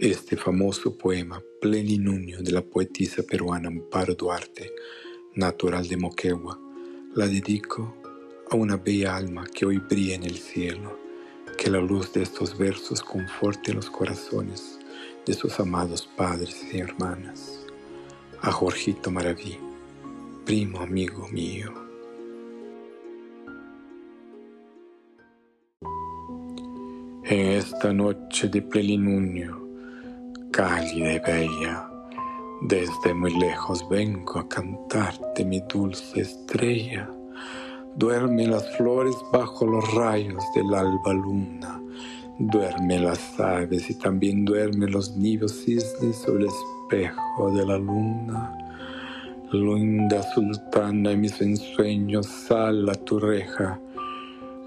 Este famoso poema Pleninunio de la poetisa peruana Amparo Duarte, natural de Moquegua, la dedico a una bella alma que hoy brilla en el cielo. Que la luz de estos versos conforte los corazones de sus amados padres y hermanas. A Jorgito Maraví, primo amigo mío. En esta noche de plenilunio, cálida y bella, desde muy lejos vengo a cantarte mi dulce estrella. Duermen las flores bajo los rayos del alba luna, duermen las aves y también duermen los nidos cisnes sobre el espejo de la luna. Linda sultana en mis ensueños, sal a tu reja,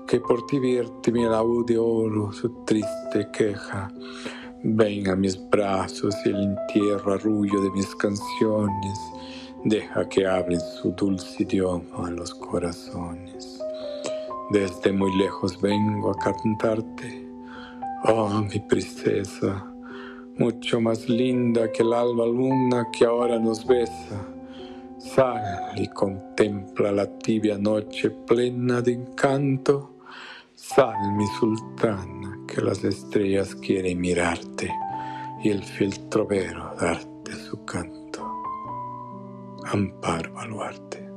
que por ti vierte mi laúd de oro su triste queja. Ven a mis brazos y el entierro arrullo de mis canciones, deja que hablen su dulce idioma a los corazones. Desde muy lejos vengo a cantarte, oh mi princesa, mucho más linda que el alba luna que ahora nos besa. Sal y contempla la tibia noche plena de encanto. Sal, mi sultana que las estrellas quieren mirarte y el filtro vero darte su canto. Amparo Baluarte.